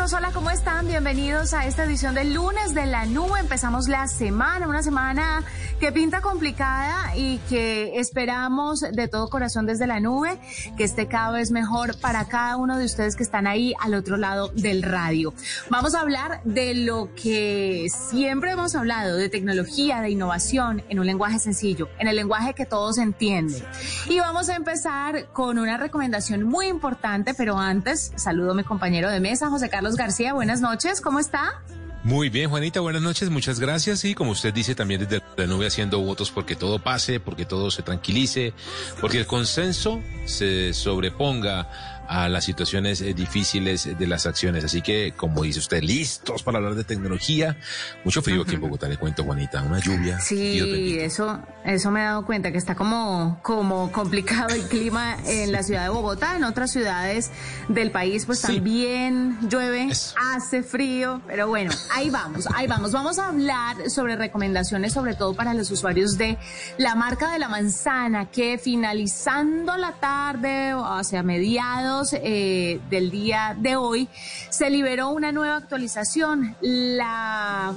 Hola, ¿cómo están? Bienvenidos a esta edición del lunes de la nube. Empezamos la semana, una semana que pinta complicada y que esperamos de todo corazón desde la nube que esté cada vez mejor para cada uno de ustedes que están ahí al otro lado del radio. Vamos a hablar de lo que siempre hemos hablado, de tecnología, de innovación, en un lenguaje sencillo, en el lenguaje que todos entienden. Y vamos a empezar con una recomendación muy importante, pero antes saludo a mi compañero de mesa, José Carlos García. Buenas noches, ¿cómo está? Muy bien, Juanita, buenas noches, muchas gracias. Y como usted dice, también desde la nube haciendo votos porque todo pase, porque todo se tranquilice, porque el consenso se sobreponga a las situaciones eh, difíciles de las acciones. Así que, como dice usted, listos para hablar de tecnología. Mucho frío aquí en Bogotá, le cuento, Juanita, una lluvia. Sí, eso, eso me he dado cuenta que está como, como complicado el clima en la ciudad de Bogotá, en otras ciudades del país, pues Sí. también llueve, Eso. hace frío, pero bueno, ahí vamos, ahí vamos. Vamos a hablar sobre recomendaciones, sobre todo para los usuarios de la marca de la manzana, que finalizando la tarde o hacia mediados eh, del día de hoy, se liberó una nueva actualización. La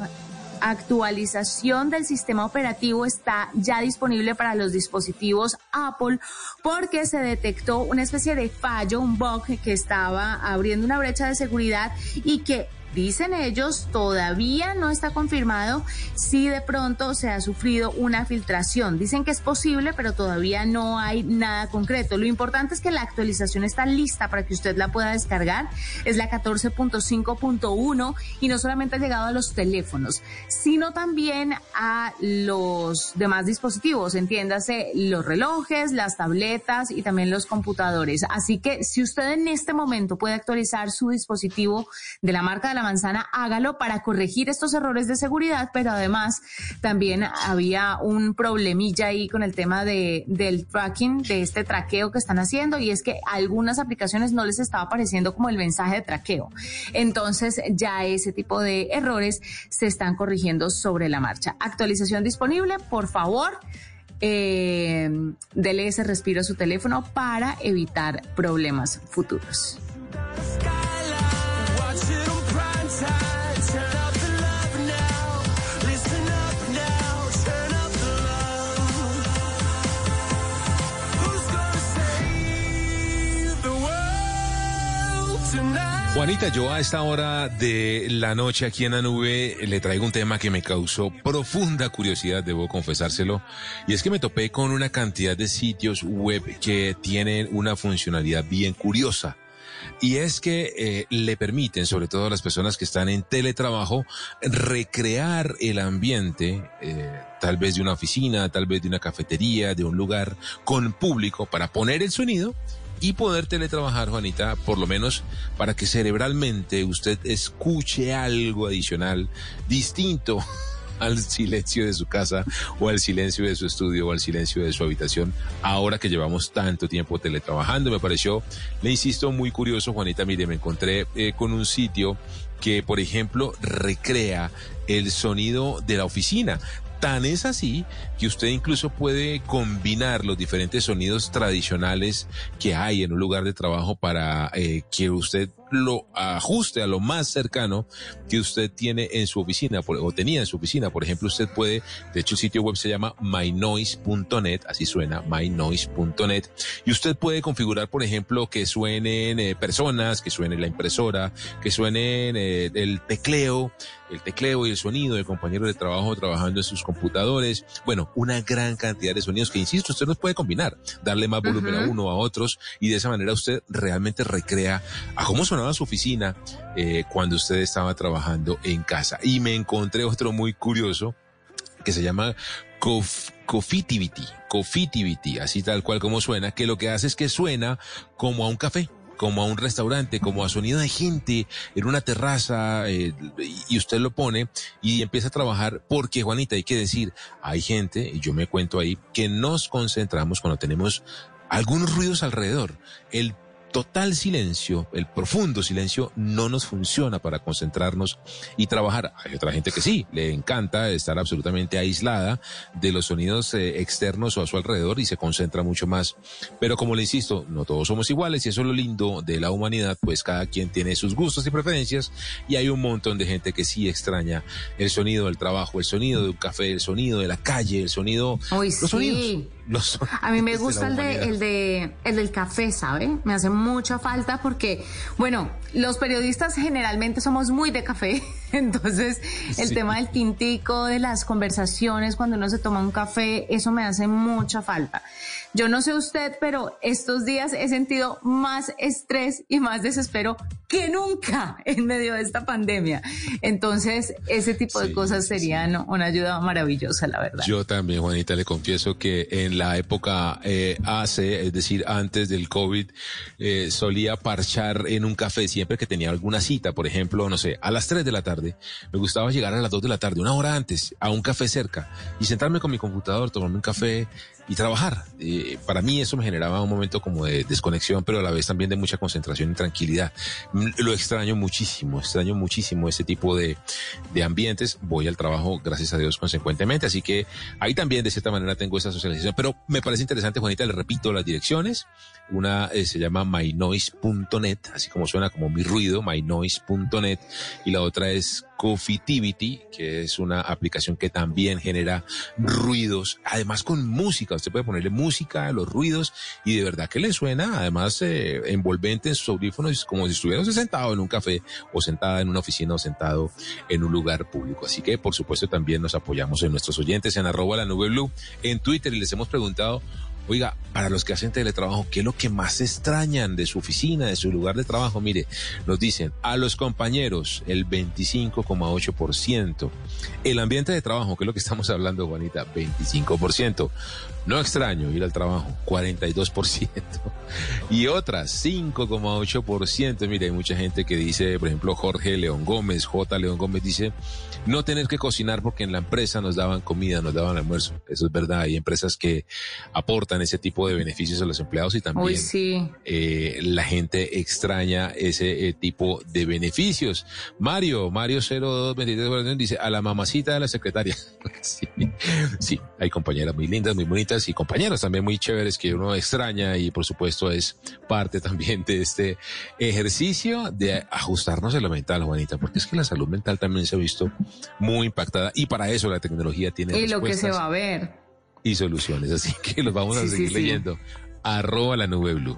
actualización del sistema operativo está ya disponible para los dispositivos Apple porque se detectó una especie de fallo, un bug que estaba abriendo una brecha de seguridad y que Dicen ellos, todavía no está confirmado si de pronto se ha sufrido una filtración. Dicen que es posible, pero todavía no hay nada concreto. Lo importante es que la actualización está lista para que usted la pueda descargar. Es la 14.5.1 y no solamente ha llegado a los teléfonos, sino también a los demás dispositivos, entiéndase los relojes, las tabletas y también los computadores. Así que si usted en este momento puede actualizar su dispositivo de la marca de la manzana, hágalo para corregir estos errores de seguridad, pero además también había un problemilla ahí con el tema de, del tracking, de este traqueo que están haciendo, y es que algunas aplicaciones no les estaba apareciendo como el mensaje de traqueo. Entonces ya ese tipo de errores se están corrigiendo sobre la marcha. Actualización disponible, por favor. Eh, dele ese respiro a su teléfono para evitar problemas futuros. Juanita, yo a esta hora de la noche aquí en la nube le traigo un tema que me causó profunda curiosidad, debo confesárselo, y es que me topé con una cantidad de sitios web que tienen una funcionalidad bien curiosa. Y es que eh, le permiten, sobre todo a las personas que están en teletrabajo, recrear el ambiente, eh, tal vez de una oficina, tal vez de una cafetería, de un lugar con público, para poner el sonido y poder teletrabajar, Juanita, por lo menos para que cerebralmente usted escuche algo adicional, distinto al silencio de su casa o al silencio de su estudio o al silencio de su habitación, ahora que llevamos tanto tiempo teletrabajando. Me pareció, le insisto, muy curioso, Juanita, mire, me encontré eh, con un sitio que, por ejemplo, recrea el sonido de la oficina. Tan es así que usted incluso puede combinar los diferentes sonidos tradicionales que hay en un lugar de trabajo para eh, que usted lo ajuste a lo más cercano que usted tiene en su oficina o tenía en su oficina. Por ejemplo, usted puede, de hecho el sitio web se llama mynoise.net, así suena, mynoise.net, y usted puede configurar, por ejemplo, que suenen eh, personas, que suene la impresora, que suenen eh, el tecleo, el tecleo y el sonido de compañeros de trabajo trabajando en sus computadores. Bueno, una gran cantidad de sonidos que, insisto, usted los puede combinar, darle más volumen a uno, a otros, y de esa manera usted realmente recrea a cómo sonaba su oficina eh, cuando usted estaba trabajando en casa. Y me encontré otro muy curioso que se llama Cof Cofitivity, así tal cual como suena, que lo que hace es que suena como a un café como a un restaurante, como a sonido de gente en una terraza, eh, y usted lo pone y empieza a trabajar, porque Juanita, hay que decir, hay gente, y yo me cuento ahí, que nos concentramos cuando tenemos algunos ruidos alrededor. El total silencio, el profundo silencio, no nos funciona para concentrarnos y trabajar. Hay otra gente que sí, le encanta estar absolutamente aislada de los sonidos eh, externos o a su alrededor y se concentra mucho más. Pero como le insisto, no todos somos iguales y eso es lo lindo de la humanidad, pues cada quien tiene sus gustos y preferencias y hay un montón de gente que sí extraña el sonido del trabajo, el sonido de un café, el sonido de la calle, el sonido... Uy, los sí. sonidos. Los A mí me gusta el de, el de el del café, ¿sabe? Me hace mucha falta porque, bueno, los periodistas generalmente somos muy de café, entonces el Sí. tema del tintico, de las conversaciones cuando uno se toma un café, eso me hace mucha falta. Yo no sé usted, pero estos días he sentido más estrés y más desespero que nunca en medio de esta pandemia. Entonces, ese tipo de Sí, cosas sí. serían una ayuda maravillosa, la verdad. Yo también, Juanita, le confieso que en la época eh, hace, es decir, antes del COVID, eh, solía parchar en un café siempre que tenía alguna cita, por ejemplo, no sé, a las 3 de la tarde. Me gustaba llegar a las 2 de la tarde, una hora antes, a un café cerca y sentarme con mi computador, tomarme un café y trabajar. Eh, para mí eso me generaba un momento como de desconexión, pero a la vez también de mucha concentración y tranquilidad. Mm, Lo extraño muchísimo, extraño muchísimo ese tipo de, de ambientes. Voy al trabajo, gracias a Dios, consecuentemente. Así que ahí también, de cierta manera, tengo esa socialización. Pero me parece interesante, Juanita, le repito las direcciones. Una eh, se llama mynoise.net, así como suena como mi ruido, mynoise.net. Y la otra es Cofitivity, que es una aplicación que también genera ruidos, además con música. Usted puede ponerle música a los ruidos y de verdad que le suena, además eh, envolvente en sus audífonos, como si estuviera sentado en un café o sentada en una oficina o sentado en un lugar público. Así que, por supuesto, también nos apoyamos en nuestros oyentes en arroba la nube blue en Twitter y les hemos preguntado Oiga, para los que hacen teletrabajo, ¿qué es lo que más extrañan de su oficina, de su lugar de trabajo? Mire, nos dicen a los compañeros el 25,8%. El ambiente de trabajo, que es lo que estamos hablando, Juanita, 25%. No extraño ir al trabajo, 42%. Y otras, 5,8%. Mire, hay mucha gente que dice, por ejemplo, Jorge León Gómez, J. León Gómez dice, no tener que cocinar porque en la empresa nos daban comida, nos daban almuerzo. Eso es verdad. Hay empresas que aportan ese tipo de beneficios a los empleados y también Uy, sí. eh, la gente extraña ese eh, tipo de beneficios. Mario, Mario 0223 dice a la mamacita de la secretaria. sí, sí, hay compañeras muy lindas, muy bonitas y compañeros también muy chéveres que uno extraña y por supuesto es parte también de este ejercicio de ajustarnos a lo mental, Juanita, porque es que la salud mental también se ha visto muy impactada y para eso la tecnología tiene Y lo que se va a ver. y soluciones. Así que los vamos a Sí, sí, seguir sí. leyendo. Arroba la nube blue.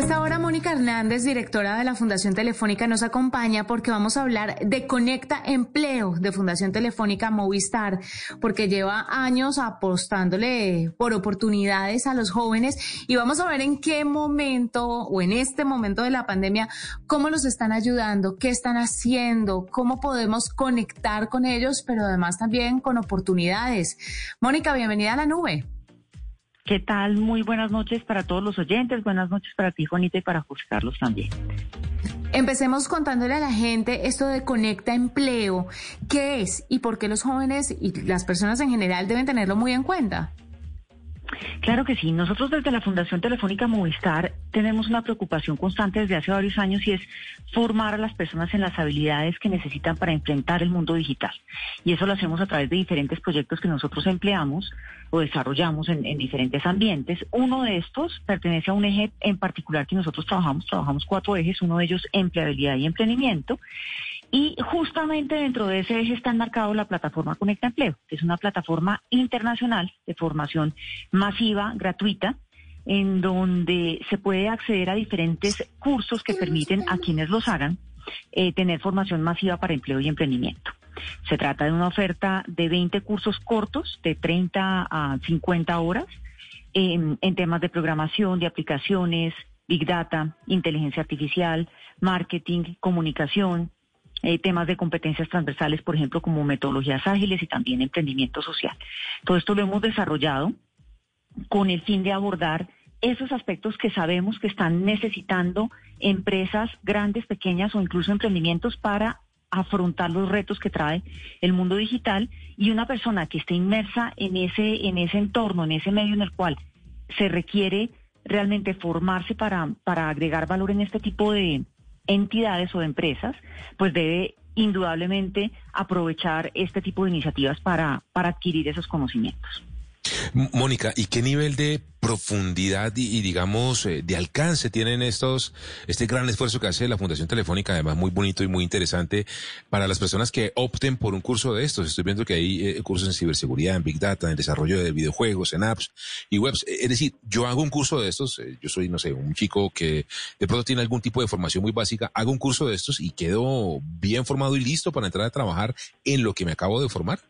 Esta hora, Mónica Hernández, directora de la Fundación Telefónica, nos acompaña porque vamos a hablar de Conecta Empleo de Fundación Telefónica Movistar, porque lleva años apostándole por oportunidades a los jóvenes y vamos a ver en qué momento o en este momento de la pandemia, cómo los están ayudando, qué están haciendo, cómo podemos conectar con ellos, pero además también con oportunidades. Mónica, bienvenida a la nube. ¿Qué tal? Muy buenas noches para todos los oyentes, buenas noches para ti, Juanita, y para José Carlos también. Empecemos contándole a la gente esto de Conecta Empleo, qué es y por qué los jóvenes y las personas en general deben tenerlo muy en cuenta. Claro que sí. Nosotros desde la Fundación Telefónica Movistar tenemos una preocupación constante desde hace varios años y es formar a las personas en las habilidades que necesitan para enfrentar el mundo digital. Y eso lo hacemos a través de diferentes proyectos que nosotros empleamos o desarrollamos en, en diferentes ambientes. Uno de estos pertenece a un eje en particular que nosotros trabajamos. Trabajamos cuatro ejes. Uno de ellos empleabilidad y emprendimiento. Y justamente dentro de ese eje está enmarcado la plataforma Conecta Empleo, que es una plataforma internacional de formación masiva, gratuita, en donde se puede acceder a diferentes cursos que permiten a quienes los hagan eh, tener formación masiva para empleo y emprendimiento. Se trata de una oferta de 20 cursos cortos, de 30 a 50 horas, en, en temas de programación, de aplicaciones, Big Data, inteligencia artificial, marketing, comunicación, eh, temas de competencias transversales, por ejemplo, como metodologías ágiles y también emprendimiento social. Todo esto lo hemos desarrollado con el fin de abordar esos aspectos que sabemos que están necesitando empresas grandes, pequeñas o incluso emprendimientos para afrontar los retos que trae el mundo digital y una persona que esté inmersa en ese en ese entorno, en ese medio en el cual se requiere realmente formarse para para agregar valor en este tipo de, entidades o empresas, pues debe indudablemente aprovechar este tipo de iniciativas para, para adquirir esos conocimientos. Mónica, ¿y qué nivel de profundidad y, digamos eh, de alcance tienen estos este gran esfuerzo que hace la Fundación Telefónica, además muy bonito y muy interesante para las personas que opten por un curso de estos? Estoy viendo que hay eh, cursos en ciberseguridad, en Big Data, en desarrollo de videojuegos, en apps y webs. Es decir, yo hago un curso de estos, eh, yo soy, no sé, un chico que de pronto tiene algún tipo de formación muy básica, hago un curso de estos y quedo bien formado y listo para entrar a trabajar en lo que me acabo de formar.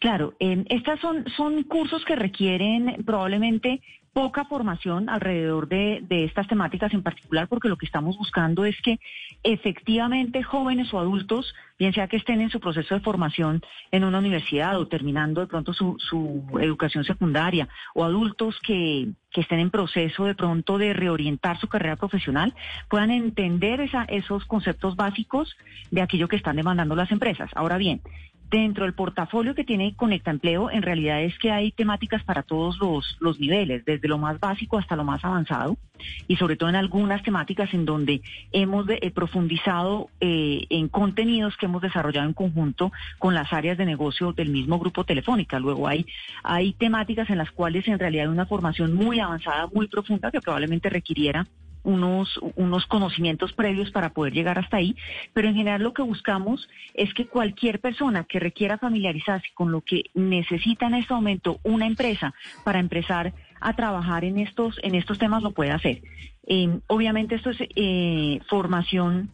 Claro, eh, estas son, son cursos que requieren probablemente poca formación alrededor de, de, estas temáticas en particular, porque lo que estamos buscando es que efectivamente jóvenes o adultos, bien sea que estén en su proceso de formación en una universidad o terminando de pronto su, su educación secundaria, o adultos que, que, estén en proceso de pronto de reorientar su carrera profesional, puedan entender esa, esos conceptos básicos de aquello que están demandando las empresas. Ahora bien, Dentro del portafolio que tiene Conecta Empleo, en realidad es que hay temáticas para todos los, los niveles, desde lo más básico hasta lo más avanzado, y sobre todo en algunas temáticas en donde hemos eh, profundizado eh, en contenidos que hemos desarrollado en conjunto con las áreas de negocio del mismo grupo Telefónica. Luego hay, hay temáticas en las cuales en realidad hay una formación muy avanzada, muy profunda, que probablemente requiriera unos, unos conocimientos previos para poder llegar hasta ahí, pero en general lo que buscamos es que cualquier persona que requiera familiarizarse con lo que necesita en este momento una empresa para empezar a trabajar en estos, en estos temas lo pueda hacer. Eh, obviamente esto es eh, formación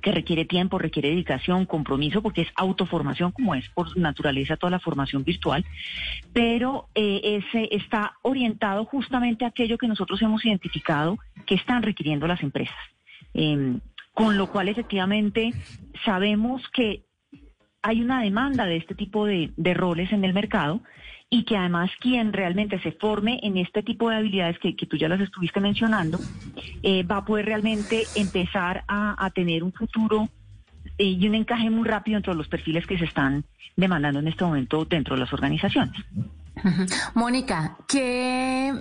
que requiere tiempo, requiere dedicación, compromiso, porque es autoformación, como es por naturaleza toda la formación virtual, pero eh, ese está orientado justamente a aquello que nosotros hemos identificado que están requiriendo las empresas. Eh, con lo cual, efectivamente, sabemos que hay una demanda de este tipo de roles en el mercado y que además quien realmente se forme en este tipo de habilidades que, que tú ya las estuviste mencionando, eh, va a poder realmente empezar a, tener un futuro eh, y un encaje muy rápido entre los perfiles que se están demandando en este momento dentro de las organizaciones. Mónica, ¿qué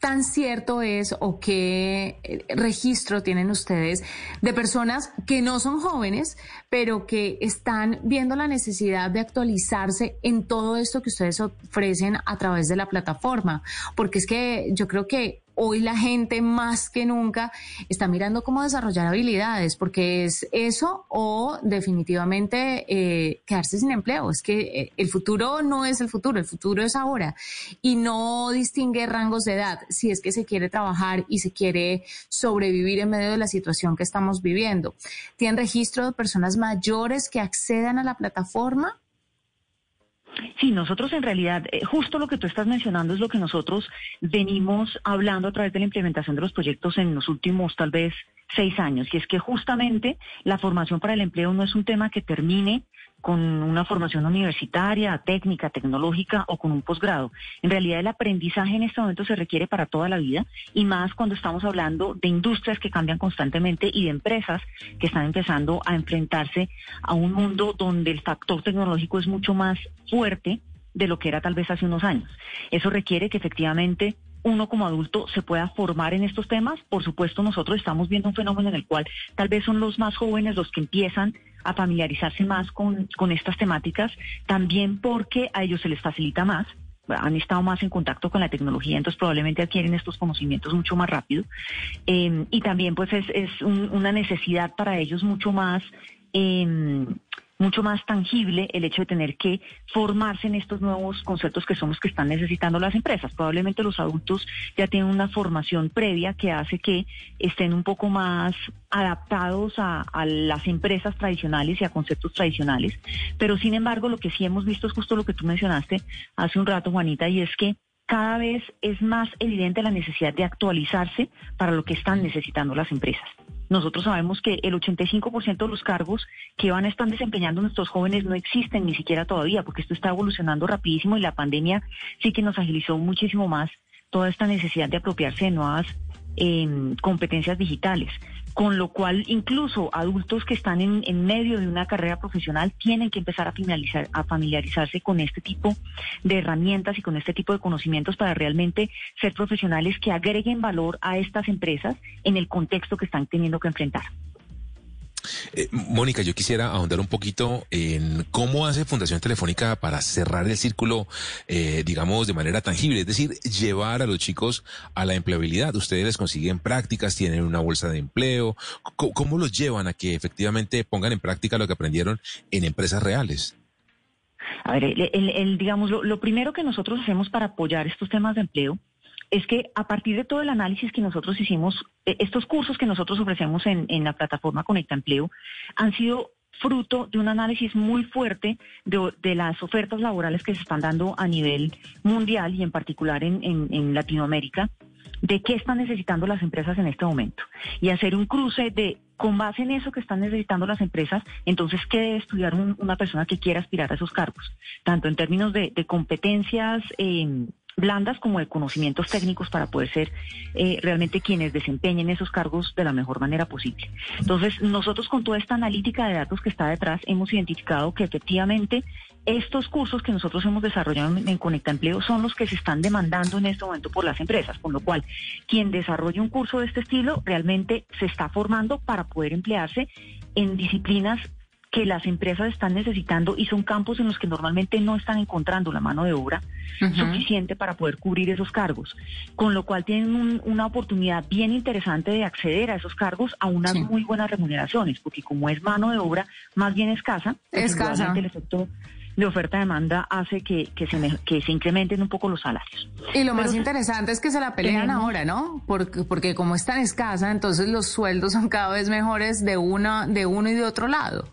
tan cierto es o qué eh, registro tienen ustedes de personas que no son jóvenes, pero que están viendo la necesidad de actualizarse en todo esto que ustedes ofrecen a través de la plataforma? Porque es que yo creo que hoy la gente más que nunca está mirando cómo desarrollar habilidades, porque es eso o definitivamente eh, quedarse sin empleo. Es que eh, el futuro no es el futuro, el futuro es ahora. Y no distingue rangos de edad si es que se quiere trabajar y se quiere sobrevivir en medio de la situación que estamos viviendo. ¿Tienen registro de personas mayores que accedan a la plataforma? Sí, nosotros en realidad, eh, justo lo que tú estás mencionando es lo que nosotros venimos hablando a través de la implementación de los proyectos en los últimos tal vez seis años. Y es que justamente la formación para el empleo no es un tema que termine con una formación universitaria, técnica, tecnológica o con un posgrado. En realidad el aprendizaje en este momento se requiere para toda la vida y más cuando estamos hablando de industrias que cambian constantemente y de empresas que están empezando a enfrentarse a un mundo donde el factor tecnológico es mucho más fuerte de lo que era tal vez hace unos años. Eso requiere que efectivamente uno como adulto se pueda formar en estos temas. Por supuesto, nosotros estamos viendo un fenómeno en el cual tal vez son los más jóvenes los que empiezan a familiarizarse más con, con estas temáticas, también porque a ellos se les facilita más han estado más en contacto con la tecnología, entonces probablemente adquieren estos conocimientos mucho más rápido. Eh, y también pues es, es un- una necesidad para ellos mucho más eh, mucho más tangible el hecho de tener que formarse en estos nuevos conceptos que son los que están necesitando las empresas. Probablemente los adultos ya tienen una formación previa que hace que estén un poco más adaptados a, a las empresas tradicionales y a conceptos tradicionales. Pero sin embargo, lo que sí hemos visto es justo lo que tú mencionaste hace un rato, Juanita, y es que cada vez es más evidente la necesidad de actualizarse para lo que están necesitando las empresas. Nosotros sabemos que el 85% de los cargos que van a estar desempeñando nuestros jóvenes no existen ni siquiera todavía, porque esto está evolucionando rapidísimo y la pandemia sí que nos agilizó muchísimo más toda esta necesidad de apropiarse de nuevas eh, competencias digitales. Con lo cual, incluso adultos que están en, medio de una carrera profesional tienen que empezar a, a familiarizarse con este tipo de herramientas y con este tipo de conocimientos para realmente ser profesionales que agreguen valor a estas empresas en el contexto que están teniendo que enfrentar. Eh, Mónica, yo quisiera ahondar un poquito en cómo hace Fundación Telefónica para cerrar el círculo, eh, digamos, de manera tangible, es decir, llevar a los chicos a la empleabilidad. Ustedes les consiguen prácticas, tienen una bolsa de empleo. ¿Cómo, los llevan a que efectivamente pongan en práctica lo que aprendieron en empresas reales? A ver, el, el- el, digamos, lo primero que nosotros hacemos para apoyar estos temas de empleo es que a partir de todo el análisis que nosotros hicimos, eh, estos cursos que nosotros ofrecemos en, en la plataforma Conecta Empleo han sido fruto de un análisis muy fuerte de, las ofertas laborales que se están dando a nivel mundial y en particular en Latinoamérica, de qué están necesitando las empresas en este momento y hacer un cruce de, con base en eso que están necesitando las empresas, entonces, ¿qué debe estudiar un- una persona que quiera aspirar a esos cargos? Tanto en términos de, de competencias eh, blandas como de conocimientos técnicos para poder ser eh, realmente quienes desempeñen esos cargos de la mejor manera posible. Entonces, nosotros con toda esta analítica de datos que está detrás, hemos identificado que efectivamente estos cursos que nosotros hemos desarrollado en, Conecta Empleo son los que se están demandando en este momento por las empresas, con lo cual quien desarrolle un curso de este estilo realmente se está formando para poder emplearse en disciplinas que las empresas están necesitando y son campos en los que normalmente no están encontrando la mano de obra suficiente para poder cubrir esos cargos, con lo cual tienen un- una oportunidad bien interesante de acceder a esos cargos a unas Sí. muy buenas remuneraciones, porque como es mano de obra más bien escasa, Escasa. el efecto de oferta-demanda hace que, que, se, me- que se incrementen un poco los salarios. Y lo más interesante es que se la pelean tenemos- ahora, ¿no? Porque, porque como es tan escasa, entonces los sueldos son cada vez mejores de una, de uno y de otro lado.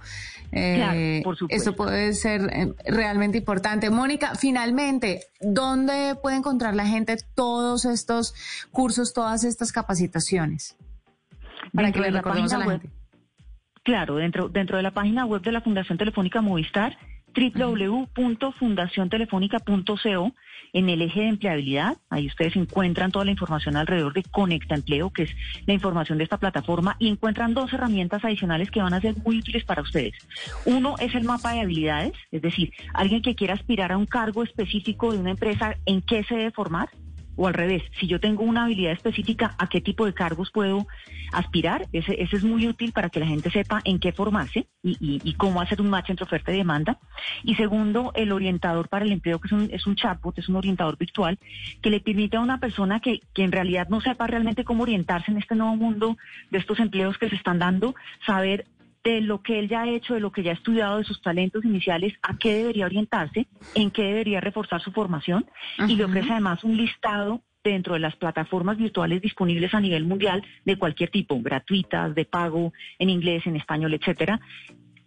Eh, por supuesto. Eso puede ser eh, realmente importante. Mónica, finalmente, ¿dónde puede encontrar la gente todos estos cursos, todas estas capacitaciones? Para que Dentro le de la recordemos a la página gente. Claro, dentro, dentro de la página web de la Fundación Telefónica Movistar, www.fundaciontelefónica.co, en el eje de empleabilidad, ahí ustedes encuentran toda la información alrededor de Conecta Empleo, que es la información de esta plataforma, y encuentran dos herramientas adicionales que van a ser muy útiles para ustedes. Uno es el mapa de habilidades, es decir, alguien que quiera aspirar a un cargo específico de una empresa, ¿en qué se debe formar? O al revés, si yo tengo una habilidad específica, ¿a qué tipo de cargos puedo aspirar? Ese, es muy útil para que la gente sepa en qué formarse y cómo hacer un match entre oferta y demanda. Y segundo, el orientador para el empleo, que es un, es un chatbot, es un orientador virtual, que le permite a una persona que, que en realidad no sepa realmente cómo orientarse en este nuevo mundo de estos empleos que se están dando, saber de lo que él ya ha hecho, de lo que ya ha estudiado, de sus talentos iniciales, a qué debería orientarse, en qué debería reforzar su formación y le ofrece además un listado dentro de las plataformas virtuales disponibles a nivel mundial de cualquier tipo, gratuitas, de pago, en inglés, en español, etcétera.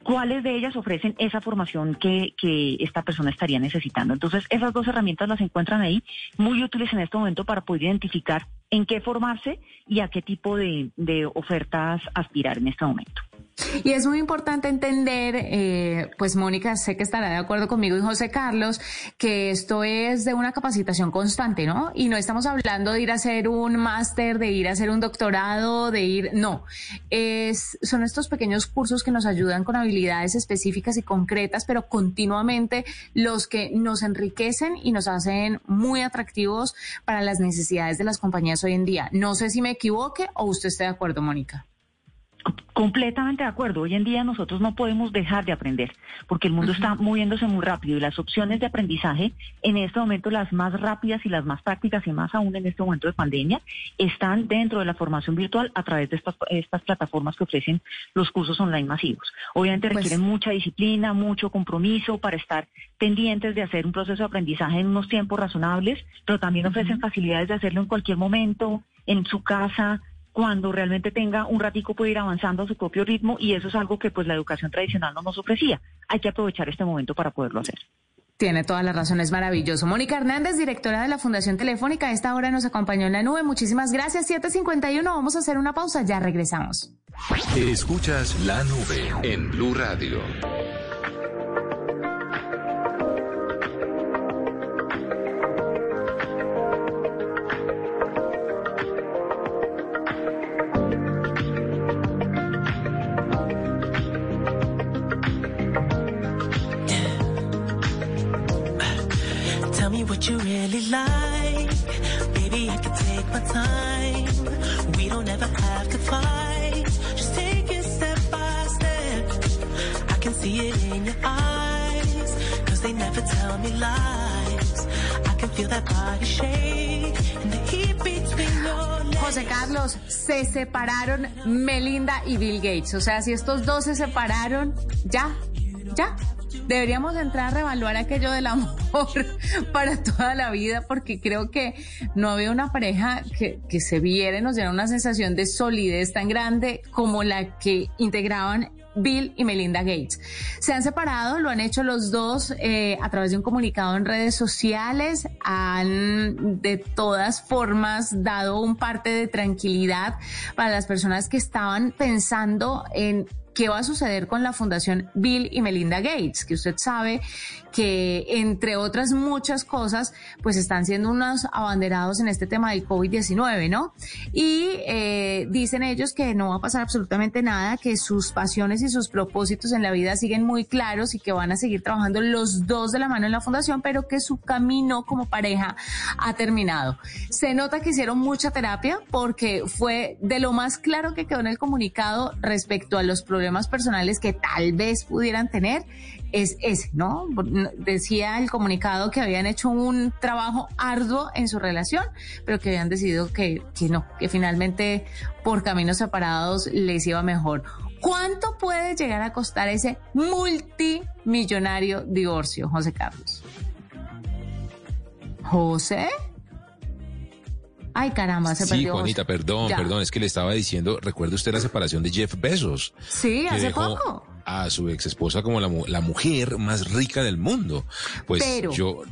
¿Cuáles de ellas ofrecen esa formación que, que esta persona estaría necesitando? Entonces, esas dos herramientas las encuentran ahí, muy útiles en este momento para poder identificar en qué formarse y a qué tipo de, de ofertas aspirar en este momento. Y es muy importante entender, eh, pues Mónica, sé que estará de acuerdo conmigo y José Carlos, que esto es de una capacitación constante, ¿no? Y no estamos hablando de ir a hacer un máster, de ir a hacer un doctorado, de ir, no. Es, son estos pequeños cursos que nos ayudan con habilidades específicas y concretas, pero continuamente los que nos enriquecen y nos hacen muy atractivos para las necesidades de las compañías hoy en día. No sé si me equivoque o usted esté de acuerdo, Mónica. Completamente de acuerdo. Hoy en día nosotros no podemos dejar de aprender porque el mundo está moviéndose muy rápido y las opciones de aprendizaje en este momento las más rápidas y las más prácticas y más aún en este momento de pandemia están dentro de la formación virtual a través de estas, estas plataformas que ofrecen los cursos online masivos. Obviamente Pues- requieren mucha disciplina, mucho compromiso para estar pendientes de hacer un proceso de aprendizaje en unos tiempos razonables, pero también ofrecen facilidades de hacerlo en cualquier momento, en su casa, cuando realmente tenga un ratico puede ir avanzando a su propio ritmo y eso es algo que pues la educación tradicional no nos ofrecía. Hay que aprovechar este momento para poderlo hacer. Tiene todas las razones, maravilloso. Mónica Hernández, directora de la Fundación Telefónica, a esta hora nos acompañó en la nube. Muchísimas gracias. 751, vamos a hacer una pausa, ya regresamos. Escuchas la nube en Blue Radio. José Carlos, se separaron Melinda y Bill Gates. O sea, si estos dos se separaron, ya, ya. Deberíamos entrar a revaluar aquello del amor para toda la vida, porque creo que no había una pareja que, que se viera y nos diera una sensación de solidez tan grande como la que integraban Bill y Melinda Gates. Se han separado, lo han hecho los dos eh, a través de un comunicado en redes sociales, han de todas formas dado un parte de tranquilidad para las personas que estaban pensando en qué va a suceder con la fundación Bill y Melinda Gates, que usted sabe que entre otras muchas cosas, pues están siendo unos abanderados en este tema del COVID-19, ¿no? Y eh, dicen ellos que no va a pasar absolutamente nada, que sus pasiones y sus propósitos en la vida siguen muy claros y que van a seguir trabajando los dos de la mano en la fundación, pero que su camino como pareja ha terminado. Se nota que hicieron mucha terapia porque fue de lo más claro que quedó en el comunicado respecto a los problemas personales que tal vez pudieran tener es ese, ¿no? Decía el comunicado que habían hecho un trabajo arduo en su relación, pero que habían decidido que, que no, que finalmente por caminos separados les iba mejor. ¿Cuánto puede llegar a costar ese multimillonario divorcio, José Carlos? ¿José? Ay, caramba, se Sí, perdió. Juanita, José. perdón, Ya. perdón, es que le estaba diciendo, ¿recuerda usted la separación de Jeff Bezos? Sí, hace dejó poco. A su ex esposa como la, la mujer más rica del mundo. Pues Pero- yo,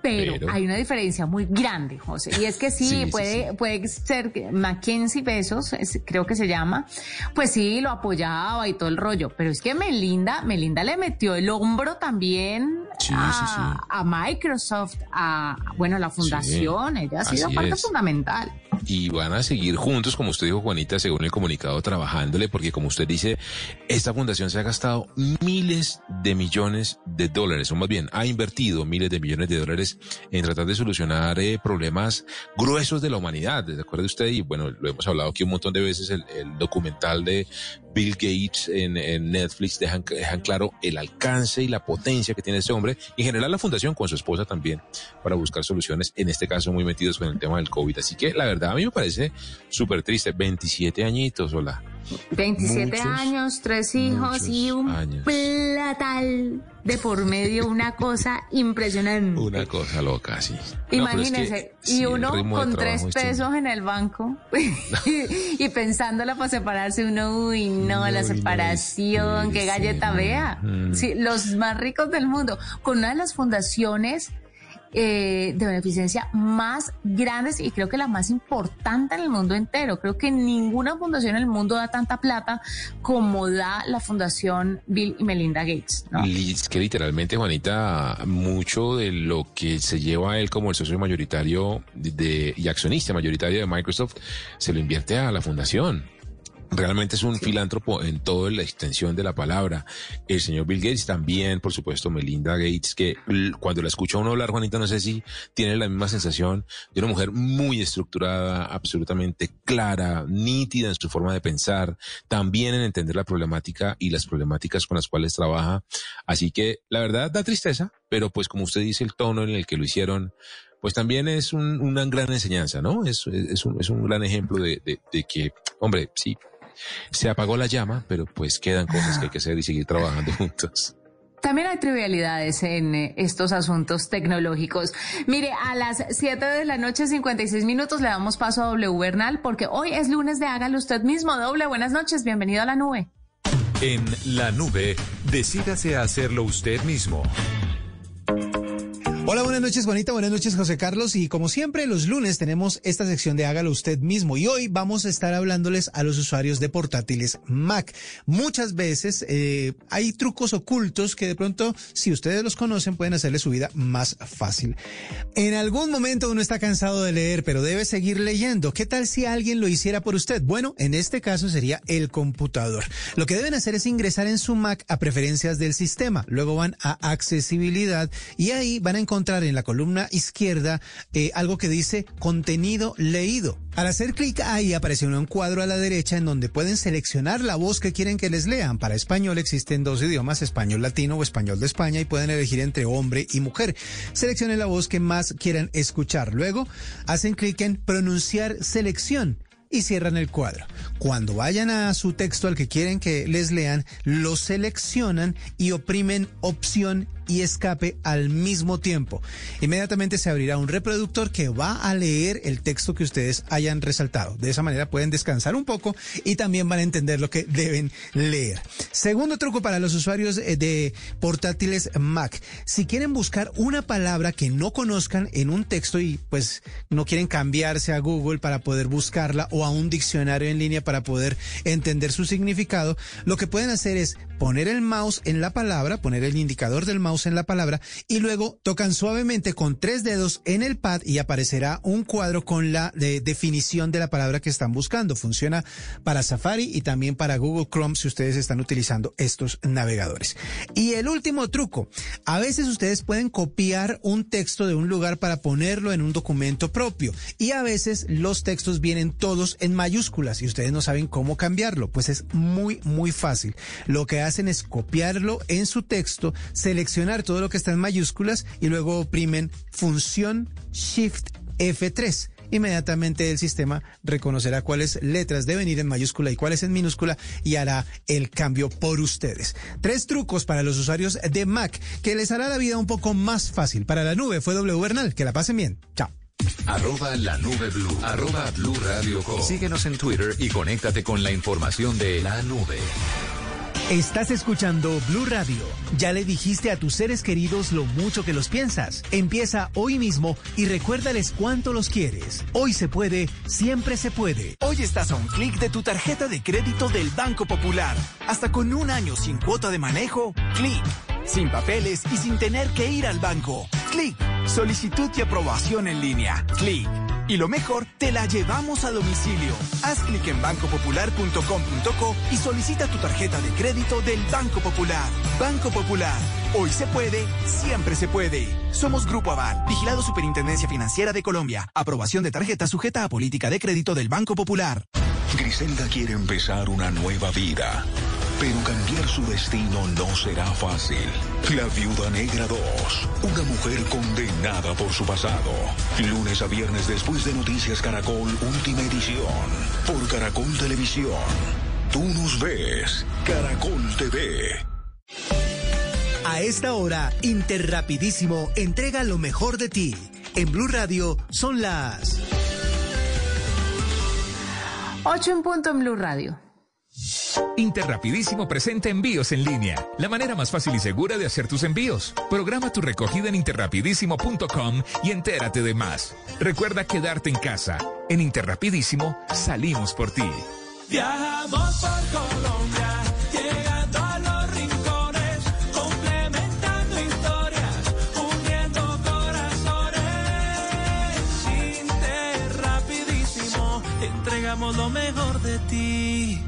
Pero, Pero- hay una diferencia muy grande, José. Y es que sí, Sí, sí, puede, sí. puede ser que Mackenzie Besos, es- creo que se llama, pues sí, lo apoyaba y todo el rollo. Pero es que Melinda, Melinda le metió el hombro también Sí, a, Microsoft, a, bueno, la fundación. Ella ha sido parte es. fundamental. Y van a seguir juntos, como usted dijo, Juanita, según el comunicado, trabajándole, porque como usted dice, esta fundación se ha gastado miles de millones de dólares, o más bien, ha invertido miles de millones de dólares en tratar de solucionar eh, problemas gruesos de la humanidad. ¿De acuerdo usted? Y bueno, lo hemos hablado aquí un montón de veces, el, documental de Bill Gates en, Netflix dejan, dejan claro el alcance y la potencia que tiene este hombre, y en general la fundación con su esposa también, para buscar soluciones, en este caso muy metidos con el tema del COVID. Así que la verdad mí me parece súper triste, 27 añitos, hola. 27 Muchos, años, tres hijos y un años. platal de por medio, una cosa impresionante. Una cosa loca, sí. No, pero es que, Imagínense, sí, y uno con tres es pesos en el banco y pensándola para separarse, uno, uy, no, No, la y no, separación, qué galleta vea. Mm. Sí, los más ricos del mundo, con una de las fundaciones eh, de beneficencia más grandes y creo que la más importante en el mundo entero. Creo que ninguna fundación en el mundo da tanta plata como da la fundación Bill y Melinda Gates. ¿no? Es que literalmente, Juanita, mucho de lo que se lleva él como el socio mayoritario de, y accionista mayoritario de Microsoft se lo invierte a la fundación. Realmente es un filántropo en toda la extensión de la palabra. El señor Bill Gates también, por supuesto, Melinda Gates, que cuando la escucha a uno hablar, Juanita, no sé si tiene la misma sensación de una mujer muy estructurada, absolutamente clara, nítida en su forma de pensar, también en entender la problemática y las problemáticas con las cuales trabaja. Así que la verdad da tristeza, pero pues como usted dice, el tono en el que lo hicieron, pues también es un- una gran enseñanza, ¿no? Es, es, un, es un gran ejemplo de, de- de que, hombre, sí, se apagó la llama, pero pues quedan cosas que hay que hacer y seguir trabajando juntos. También hay trivialidades en eh, estos asuntos tecnológicos. Mire, a las 7 de la noche, 56 minutos, le damos paso a W Bernal porque hoy es lunes de Hágalo Usted mismo. Doble, buenas noches, bienvenido a la nube. En la nube, decídase a hacerlo usted mismo. Hola, buenas noches Juanita, buenas noches José Carlos y como siempre los lunes tenemos esta sección de Hágalo usted mismo y hoy vamos a estar hablándoles a los usuarios de portátiles Mac. Muchas veces eh, hay trucos ocultos que de pronto si ustedes los conocen pueden hacerle su vida más fácil. En algún momento uno está cansado de leer pero debe seguir leyendo. ¿Qué tal si alguien lo hiciera por usted? Bueno, en este caso sería el computador. Lo que deben hacer es ingresar en su Mac a preferencias del sistema, luego van a accesibilidad y ahí van a encontrar en la columna izquierda eh, algo que dice contenido leído. Al hacer clic ahí aparece un cuadro a la derecha en donde pueden seleccionar la voz que quieren que les lean. Para español existen dos idiomas, español latino o español de España y pueden elegir entre hombre y mujer. Seleccionen la voz que más quieran escuchar. Luego hacen clic en pronunciar selección y cierran el cuadro. Cuando vayan a su texto al que quieren que les lean, lo seleccionan y oprimen opción y escape al mismo tiempo. Inmediatamente se abrirá un reproductor que va a leer el texto que ustedes hayan resaltado. De esa manera pueden descansar un poco y también van a entender lo que deben leer. Segundo truco para los usuarios eh, de portátiles Mac. Si quieren buscar una palabra que no conozcan en un texto y pues no quieren cambiarse a Google para poder buscarla o a un diccionario en línea para poder entender su significado, lo que pueden hacer es poner el mouse en la palabra, poner el indicador del mouse en la palabra y luego tocan suavemente con tres dedos en el pad y aparecerá un cuadro con la de definición de la palabra que están buscando. Funciona para Safari y también para Google Chrome si ustedes están utilizando estos navegadores. Y el último truco, a veces ustedes pueden copiar un texto de un lugar para ponerlo en un documento propio y a veces los textos vienen todos en mayúsculas y ustedes no saben cómo cambiarlo. Pues es muy, muy fácil. Lo que hacen es copiarlo en su texto, seleccionar todo lo que está en mayúsculas y luego oprimen función Shift F3. Inmediatamente el sistema reconocerá cuáles letras deben ir en mayúscula y cuáles en minúscula y hará el cambio por ustedes. Tres trucos para los usuarios de Mac que les hará la vida un poco más fácil. Para la nube fue W Bernal. Que la pasen bien. Chao. Arroba la nube blue. Arroba blue radio com. Síguenos en Twitter y conéctate con la información de la nube. Estás escuchando Blue Radio. Ya le dijiste a tus seres queridos lo mucho que los piensas. Empieza hoy mismo y recuérdales cuánto los quieres. Hoy se puede, siempre se puede. Hoy estás a un clic de tu tarjeta de crédito del Banco Popular. Hasta con un año sin cuota de manejo, clic. Sin papeles y sin tener que ir al banco. Clic. Solicitud y aprobación en línea. Clic. Y lo mejor, te la llevamos a domicilio. Haz clic en bancopopular.com.co y solicita tu tarjeta de crédito del Banco Popular. Banco Popular. Hoy se puede, siempre se puede. Somos Grupo Aval, vigilado Superintendencia Financiera de Colombia. Aprobación de tarjeta sujeta a política de crédito del Banco Popular. Griselda quiere empezar una nueva vida, pero cambiar su destino no será fácil. La Viuda Negra 2, una mujer condenada por su pasado. Lunes a viernes después de Noticias Caracol, última edición, por Caracol Televisión. Tú nos ves, Caracol TV. A esta hora, Interrapidísimo entrega lo mejor de ti. En Blue Radio son las 8 en punto en Blue Radio. Interrapidísimo presenta envíos en línea, la manera más fácil y segura de hacer tus envíos. Programa tu recogida en interrapidísimo.com y entérate de más. Recuerda quedarte en casa. En Interrapidísimo salimos por ti. Viajamos por Colombia, lo mejor de ti.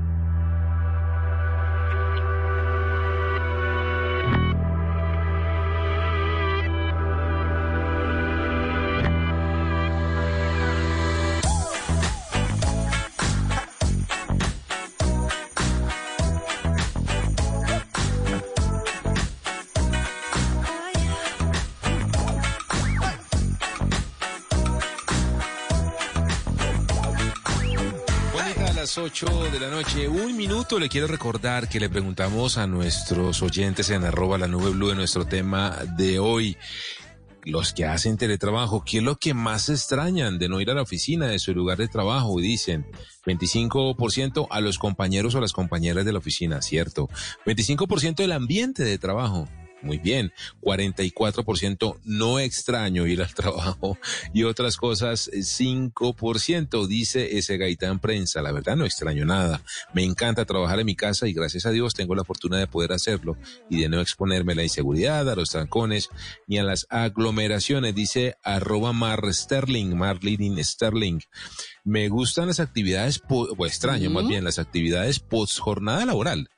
8 de la noche, un minuto, le quiero recordar que le preguntamos a nuestros oyentes en arroba la nube blue de nuestro tema de hoy. Los que hacen teletrabajo, ¿qué es lo que más extrañan de no ir a la oficina de su lugar de trabajo? Dicen 25% a los compañeros o las compañeras de la oficina, cierto. 25% del ambiente de trabajo. Muy bien, 44% no extraño ir al trabajo y otras cosas, eh, 5%, dice ese Gaitán Prensa. La verdad no extraño nada. Me encanta trabajar en mi casa y gracias a Dios tengo la fortuna de poder hacerlo y de no exponerme a la inseguridad, a los trancones ni a las aglomeraciones, dice arroba Mar Sterling, Marlene Sterling. Me gustan las actividades, o extraño más bien las actividades post jornada laboral.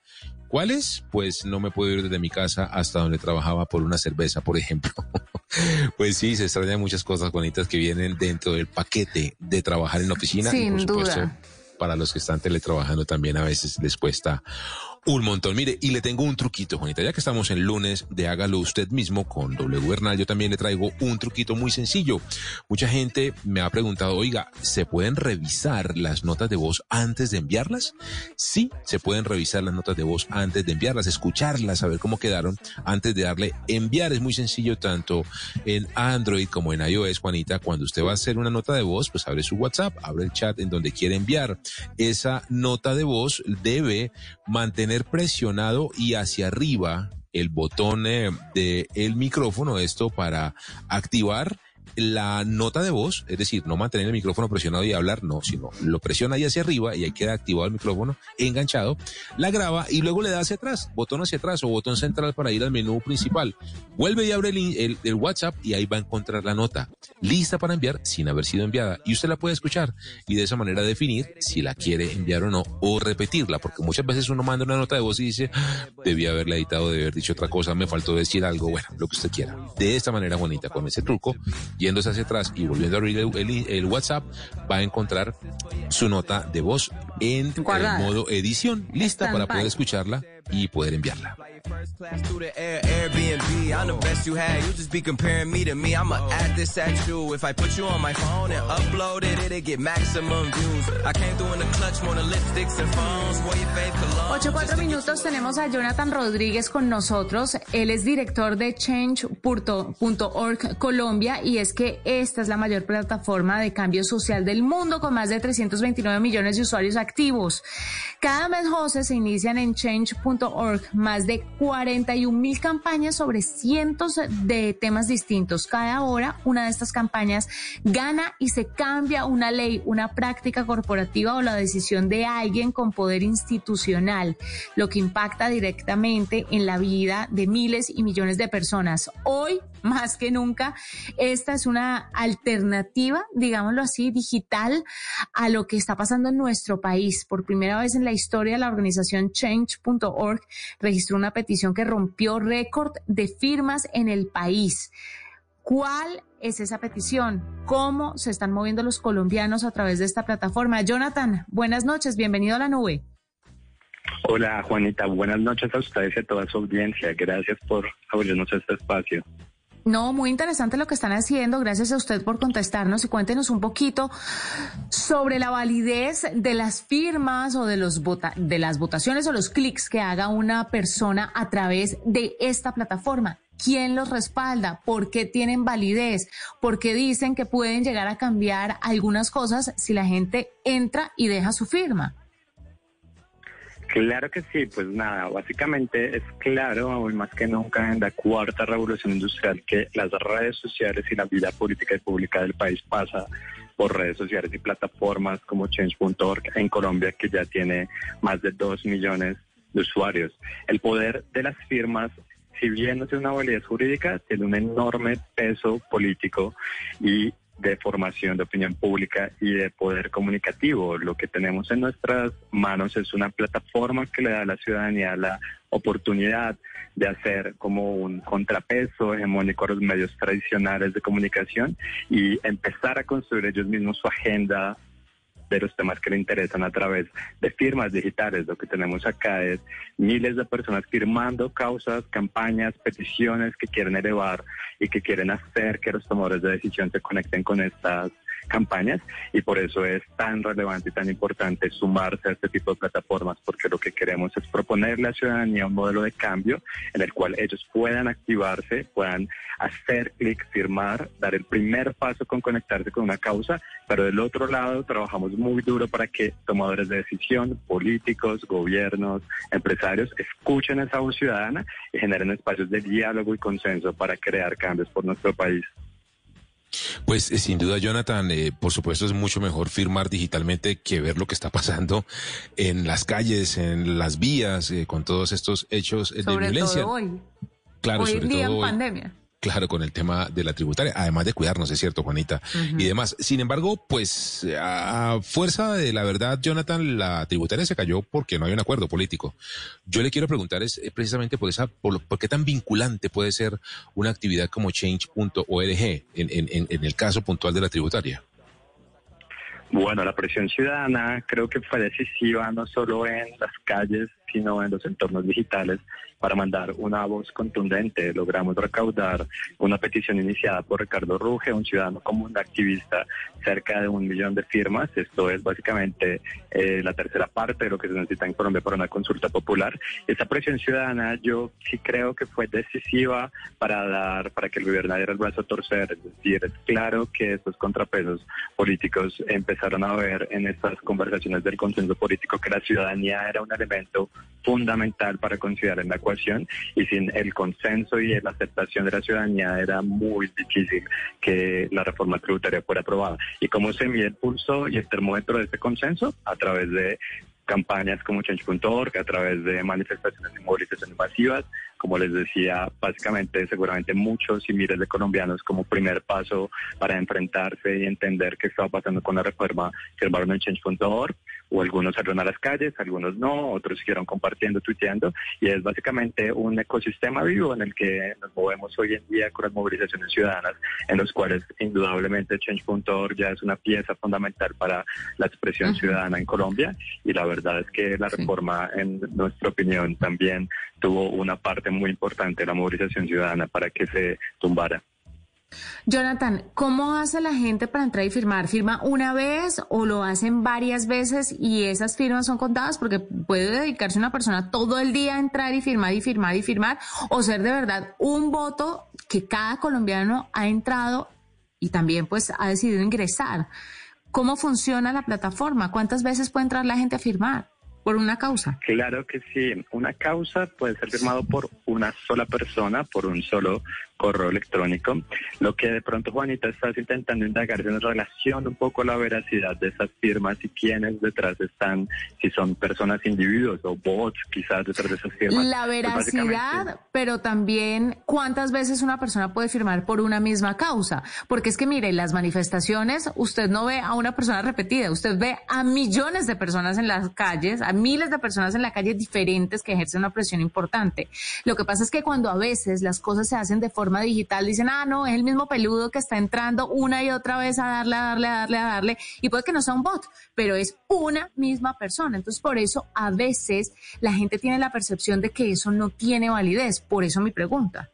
¿Cuáles? Pues no me puedo ir desde mi casa hasta donde trabajaba por una cerveza, por ejemplo. pues sí, se extrañan muchas cosas bonitas que vienen dentro del paquete de trabajar en la oficina. y Sin por supuesto, duda. para los que están teletrabajando también a veces les cuesta un montón. Mire, y le tengo un truquito, Juanita. Ya que estamos en lunes de hágalo usted mismo con W Bernal, yo también le traigo un truquito muy sencillo. Mucha gente me ha preguntado, oiga, ¿se pueden revisar las notas de voz antes de enviarlas? Sí, se pueden revisar las notas de voz antes de enviarlas, escucharlas, saber cómo quedaron antes de darle enviar. Es muy sencillo tanto en Android como en iOS, Juanita. Cuando usted va a hacer una nota de voz, pues abre su WhatsApp, abre el chat en donde quiere enviar. Esa nota de voz debe mantener presionado y hacia arriba el botón eh, de el micrófono, esto para activar la nota de voz, es decir, no mantener el micrófono presionado y hablar, no, sino lo presiona ahí hacia arriba y ahí queda activado el micrófono, enganchado, la graba y luego le da hacia atrás, botón hacia atrás o botón central para ir al menú principal. Vuelve y abre el, WhatsApp y ahí va a encontrar la nota, lista para enviar sin haber sido enviada y usted la puede escuchar y de esa manera definir si la quiere enviar o no o repetirla, porque muchas veces uno manda una nota de voz y dice, "Ah, debía haberla editado, debía haber dicho otra cosa, me faltó decir algo, bueno, lo que usted quiera. De esta manera, bonita, con ese truco, yéndose hacia atrás y volviendo a abrir el, el- el WhatsApp, va a encontrar su nota de voz en modo edición, lista para poder escucharla y poder enviarla. 8 4 minutos tenemos a Jonathan Rodríguez con nosotros. Él es director de Change.org Colombia y es que esta es la mayor plataforma de cambio social del mundo con más de 329 millones de usuarios activos. Cada mes, José, se inician en Change.org más de 41 mil campañas sobre cientos de temas distintos. Cada hora una de estas campañas gana y se cambia una ley, una práctica corporativa o la decisión de alguien con poder institucional, lo que impacta directamente en la vida de miles y millones de personas. Hoy, más que nunca, esta es una alternativa, digámoslo así, digital a lo que está pasando en nuestro país. Por primera vez en la historia, la organización Change.org registró una petición que rompió récord de firmas en el país. ¿Cuál es esa petición? ¿Cómo se están moviendo los colombianos a través de esta plataforma? Jonathan, buenas noches, bienvenido a la nube. Hola Juanita, buenas noches a ustedes y a toda su audiencia. Gracias por abrirnos este espacio. No, muy interesante lo que están haciendo. Gracias a usted por contestarnos y cuéntenos un poquito sobre la validez de las firmas o de los vota de las votaciones o los clics que haga una persona a través de esta plataforma. ¿Quién los respalda? ¿Por qué tienen validez? ¿Por qué dicen que pueden llegar a cambiar algunas cosas si la gente entra y deja su firma? Claro que sí, pues nada, básicamente es claro, aún más que nunca en la cuarta revolución industrial, que las redes sociales y la vida política y pública del país pasa por redes sociales y plataformas como Change.org en Colombia, que ya tiene más de dos millones de usuarios. El poder de las firmas, si bien no tiene una validez jurídica, tiene un enorme peso político y de formación de opinión pública y de poder comunicativo. Lo que tenemos en nuestras manos es una plataforma que le da a la ciudadanía la oportunidad de hacer como un contrapeso hegemónico a los medios tradicionales de comunicación y empezar a construir ellos mismos su agenda de los temas que le interesan a través de firmas digitales. Lo que tenemos acá es miles de personas firmando causas, campañas, peticiones que quieren elevar y que quieren hacer que los tomadores de decisión se conecten con estas campañas y por eso es tan relevante y tan importante sumarse a este tipo de plataformas porque lo que queremos es proponerle a la ciudadanía un modelo de cambio en el cual ellos puedan activarse, puedan hacer clic, firmar, dar el primer paso con conectarse con una causa, pero del otro lado trabajamos muy duro para que tomadores de decisión, políticos, gobiernos, empresarios escuchen esa voz ciudadana y generen espacios de diálogo y consenso para crear cambios por nuestro país. Pues eh, sin duda, Jonathan, eh, por supuesto es mucho mejor firmar digitalmente que ver lo que está pasando en las calles, en las vías, eh, con todos estos hechos eh, de violencia. todo hoy. Claro, hoy sobre día todo en hoy. pandemia. Claro, con el tema de la tributaria, además de cuidarnos, es cierto, Juanita, y demás. Sin embargo, pues a fuerza de la verdad, Jonathan, la tributaria se cayó porque no hay un acuerdo político. Yo le quiero preguntar es precisamente por esa, por, lo- por qué tan vinculante puede ser una actividad como Change.org en, en, en, en el caso puntual de la tributaria. Bueno, la presión ciudadana creo que fue decisiva no solo en las calles, sino en los entornos digitales para mandar una voz contundente. Logramos recaudar una petición iniciada por Ricardo Ruge, un ciudadano común activista, cerca de un millón de firmas. Esto es básicamente eh, la tercera parte de lo que se necesita en Colombia para una consulta popular. Esa presión ciudadana yo sí creo que fue decisiva para dar, para que el gobierno diera el brazo a torcer. Es decir, es claro que estos contrapesos políticos empezaron a ver en estas conversaciones del consenso político que la ciudadanía era un elemento fundamental para considerar en la ecuación y sin el consenso y la aceptación de la ciudadanía era muy difícil que la reforma tributaria fuera aprobada. ¿Y cómo se mide el pulso y el termómetro de este consenso? A través de campañas como Change.org, a través de manifestaciones y movilizaciones masivas, como les decía, básicamente seguramente muchos y miles de colombianos como primer paso para enfrentarse y entender qué estaba pasando con la reforma firmaron en Change.org. o algunos salieron a las calles, algunos no, otros siguieron compartiendo, tuiteando, y es básicamente un ecosistema vivo en el que nos movemos hoy en día con las movilizaciones ciudadanas, en los cuales indudablemente Change.org ya es una pieza fundamental para la expresión ciudadana en Colombia, y la verdad es que la reforma, en nuestra opinión, también tuvo una parte muy importante de la movilización ciudadana para que se tumbara. Jonathan, ¿cómo hace la gente para entrar y firmar? ¿Firma una vez o lo hacen varias veces y esas firmas son contadas? Porque puede dedicarse una persona todo el día a entrar y firmar y firmar y firmar o ser de verdad un voto que cada colombiano ha entrado y también pues ha decidido ingresar. ¿Cómo funciona la plataforma? ¿Cuántas veces puede entrar la gente a firmar por una causa? Claro que sí. Una causa puede ser firmado por una sola persona, por un solo correo electrónico. Lo que de pronto, Juanita, estás intentando indagar es en relación un poco a la veracidad de esas firmas y quiénes detrás están, si son personas, individuos o bots quizás detrás de esas firmas. La Pues, veracidad, pero también cuántas veces una persona puede firmar por una misma causa. Porque es que, mire, las manifestaciones usted no ve a una persona repetida, usted ve a millones de personas en las calles, a miles de personas en la calle diferentes que ejercen una presión importante. Lo que pasa es que cuando a veces las cosas se hacen de forma digital, dicen, ah, no, es el mismo peludo que está entrando una y otra vez a darle, a darle, a darle, a darle, y puede que no sea un bot, pero es una misma persona. Entonces, por eso a veces la gente tiene la percepción de que eso no tiene validez. Por eso mi pregunta.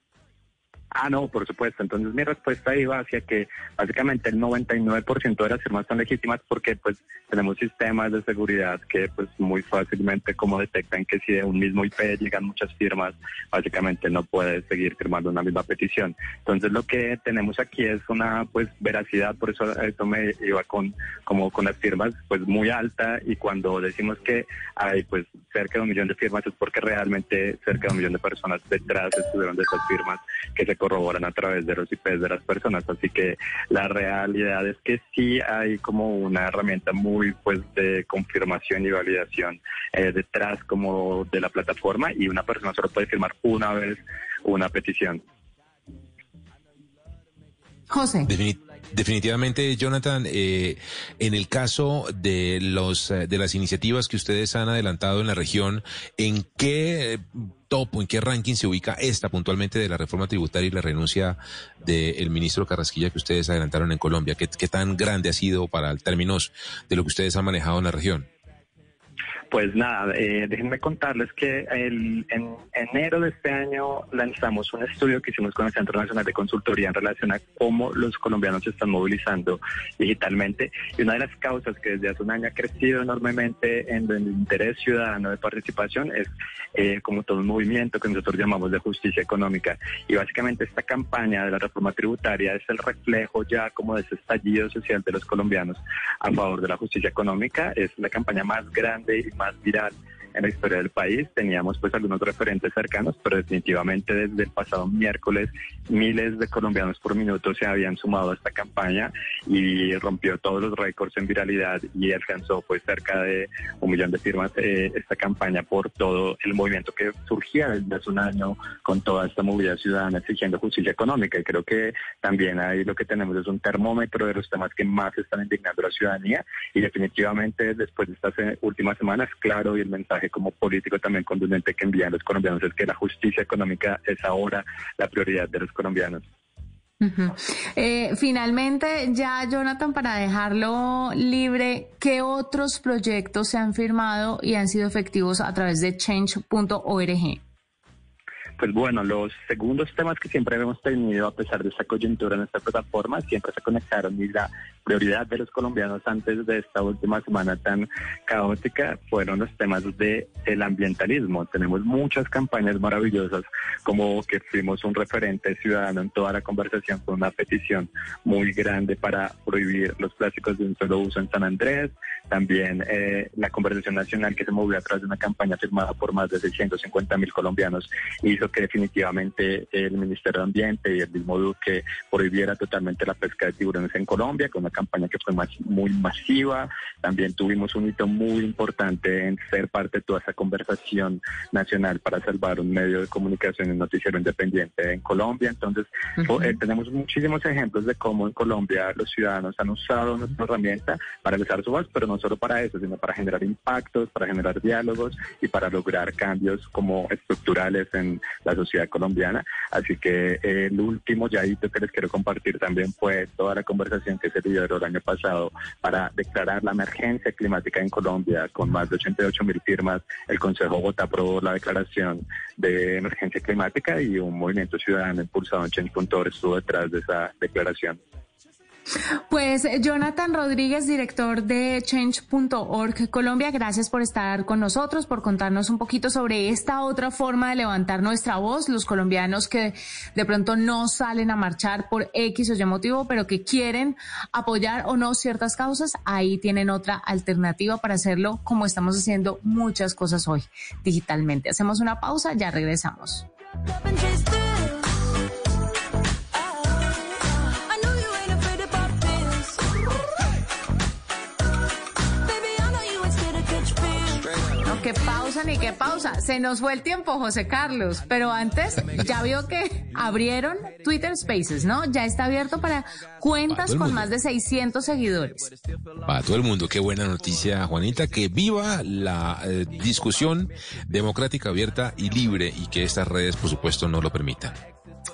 Ah, no, por supuesto. Entonces mi respuesta iba hacia que básicamente el 99% de las firmas son legítimas porque pues tenemos sistemas de seguridad que pues muy fácilmente como detectan que si de un mismo IP llegan muchas firmas, básicamente no puedes seguir firmando una misma petición. Entonces lo que tenemos aquí es una pues veracidad, por eso eso me iba con como con las firmas pues muy alta y cuando decimos que hay pues cerca de un millón de firmas es porque realmente cerca de un millón de personas detrás estuvieron de esas firmas que se corroboran a través de los IPs de las personas. Así que la realidad es que sí hay como una herramienta muy pues de confirmación y validación eh, detrás como de la plataforma y una persona solo puede firmar una vez una petición. José. Defini- definitivamente, Jonathan, eh, en el caso de los eh, de las iniciativas que ustedes han adelantado en la región, ¿en qué eh, top o en qué ranking se ubica esta puntualmente de la reforma tributaria y la renuncia del ministro Carrasquilla que ustedes adelantaron en Colombia? ¿Qué, qué tan grande ha sido para términos de lo que ustedes han manejado en la región? Pues nada, eh, déjenme contarles que el- en enero de este año lanzamos un estudio que hicimos con el Centro Nacional de Consultoría en relación a cómo los colombianos se están movilizando digitalmente. Y una de las causas que desde hace un año ha crecido enormemente en el interés ciudadano de participación es eh, como todo un movimiento que nosotros llamamos de justicia económica. Y básicamente esta campaña de la reforma tributaria es el reflejo ya como de ese estallido social de los colombianos a favor de la justicia económica. Es la campaña más grande y más viral en la historia del país. Teníamos pues algunos referentes cercanos, pero definitivamente desde el pasado miércoles miles de colombianos por minuto se habían sumado a esta campaña y rompió todos los récords en viralidad y alcanzó pues cerca de un millón de firmas eh, esta campaña por todo el movimiento que surgía desde hace un año con toda esta movilidad ciudadana exigiendo justicia económica y creo que también ahí lo que tenemos es un termómetro de los temas que más están indignando a la ciudadanía y definitivamente después de estas eh, últimas semanas, claro, y el mensaje como político también contundente que envían los colombianos es que la justicia económica es ahora la prioridad de los colombianos. Eh, finalmente, ya Jonathan, para dejarlo libre, ¿qué otros proyectos se han firmado y han sido efectivos a través de change.org? Pues bueno, los segundos temas que siempre hemos tenido a pesar de esta coyuntura en esta plataforma siempre se conectaron y la prioridad de los colombianos antes de esta última semana tan caótica fueron los temas de el ambientalismo. Tenemos muchas campañas maravillosas como que fuimos un referente ciudadano en toda la conversación con una petición muy grande para prohibir los plásticos de un solo uso en San Andrés. También eh, la conversación nacional que se movió a través de una campaña firmada por más de 650 mil colombianos hizo que definitivamente el Ministerio de Ambiente y el mismo Duque prohibiera totalmente la pesca de tiburones en Colombia, con una campaña que fue más, muy masiva. También tuvimos un hito muy importante en ser parte de toda esa conversación nacional para salvar un medio de comunicación y noticiero independiente en Colombia. Entonces, eh, tenemos muchísimos ejemplos de cómo en Colombia los ciudadanos han usado nuestra herramienta para alzar su voz, pero no solo para eso, sino para generar impactos, para generar diálogos y para lograr cambios como estructurales en la sociedad colombiana. Así que eh, el último yadito que les quiero compartir también fue toda la conversación que se lideró el año pasado para declarar la emergencia climática en Colombia con más de 88 mil firmas. El Consejo Bogotá aprobó la declaración de emergencia climática y un movimiento ciudadano impulsado en Change.org estuvo detrás de esa declaración. Pues Jonathan Rodríguez, director de Change.org Colombia, gracias por estar con nosotros, por contarnos un poquito sobre esta otra forma de levantar nuestra voz, los colombianos que de pronto no salen a marchar por X o Y motivo, pero que quieren apoyar o no ciertas causas, ahí tienen otra alternativa para hacerlo como estamos haciendo muchas cosas hoy digitalmente. Hacemos una pausa, ya regresamos. Pausa ni qué pausa. Se nos fue el tiempo, José Carlos. Pero antes, ya vio que abrieron Twitter Spaces, ¿no? Ya está abierto para cuentas con más de 600 seguidores. Para todo el mundo, qué buena noticia, Juanita, que viva la eh, discusión democrática, abierta y libre y que estas redes, por supuesto, no lo permitan.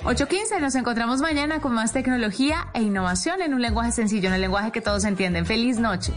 8.15, nos encontramos mañana con más tecnología e innovación en un lenguaje sencillo, en el lenguaje que todos entienden. Feliz noche.